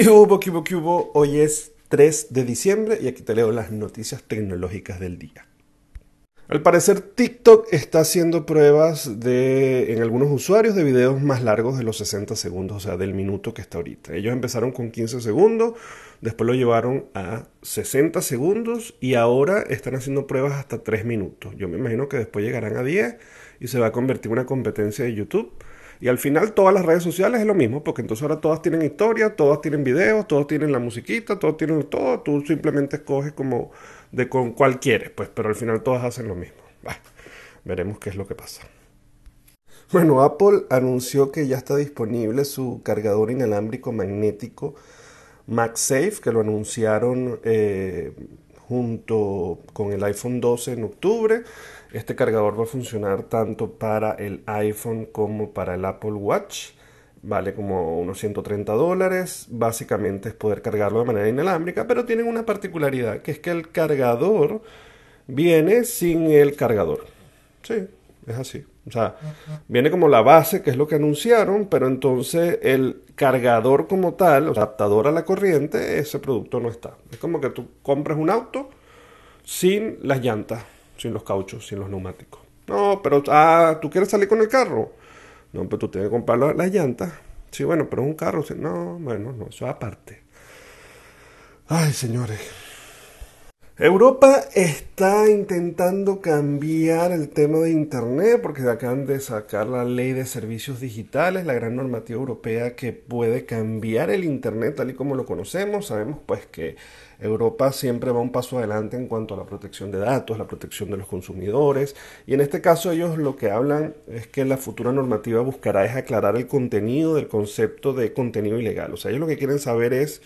¿Qué hubo, qué hubo? Hoy es 3 de diciembre y aquí te leo las noticias tecnológicas del día. Al parecer TikTok está haciendo pruebas de, en algunos usuarios de videos más largos de los 60 segundos, o sea, del minuto que está ahorita. Ellos empezaron con 15 segundos, después lo llevaron a 60 segundos y ahora están haciendo pruebas hasta 3 minutos. Yo me imagino que después llegarán a 10 y se va a convertir en una competencia de YouTube. Y al final todas las redes sociales es lo mismo, porque entonces ahora todas tienen historia, todas tienen videos, todos tienen la musiquita, todos tienen todo. Tú simplemente escoges como de con cuál quieres, pues, pero al final todas hacen lo mismo. veremos qué es lo que pasa. Bueno, Apple anunció que ya está disponible su cargador inalámbrico magnético MagSafe, que lo anunciaron eh, junto con el iPhone 12 en octubre. Este cargador va a funcionar tanto para el iPhone como para el Apple Watch. Vale como unos 130 dólares. Básicamente es poder cargarlo de manera inalámbrica, pero tienen una particularidad, que es que el cargador viene sin el cargador. Sí, es así. O sea, viene como la base, que es lo que anunciaron, pero entonces el cargador como tal, o adaptador a la corriente, ese producto no está. Es como que tú compras un auto sin las llantas, sin los cauchos, sin los neumáticos. No, pero, ah, ¿tú quieres salir con el carro? No, pero tú tienes que comprar las llantas. Sí, bueno, pero es un carro. No, bueno, no, eso aparte. Ay, señores. Europa está intentando cambiar el tema de Internet porque acaban de sacar la ley de servicios digitales, la gran normativa europea que puede cambiar el Internet tal y como lo conocemos. Sabemos pues que Europa siempre va un paso adelante en cuanto a la protección de datos, la protección de los consumidores y en este caso ellos lo que hablan es que la futura normativa buscará es aclarar el contenido del concepto de contenido ilegal. O sea, ellos lo que quieren saber es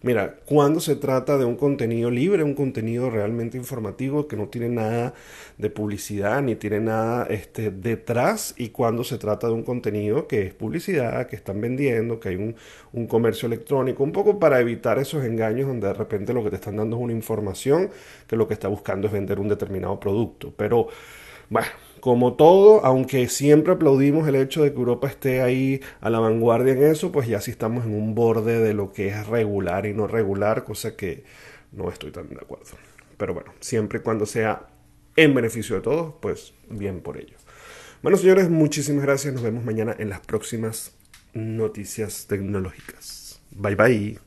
Mira, cuando se trata de un contenido libre, un contenido realmente informativo que no tiene nada de publicidad ni tiene nada este, detrás, y cuando se trata de un contenido que es publicidad, que están vendiendo, que hay un, un comercio electrónico, un poco para evitar esos engaños donde de repente lo que te están dando es una información que lo que está buscando es vender un determinado producto. Pero, bueno como todo, aunque siempre aplaudimos el hecho de que Europa esté ahí a la vanguardia en eso, pues ya sí estamos en un borde de lo que es regular y no regular, cosa que no estoy tan de acuerdo. Pero bueno, siempre y cuando sea en beneficio de todos, pues bien por ello. Bueno, señores, muchísimas gracias. Nos vemos mañana en las próximas noticias tecnológicas. Bye bye.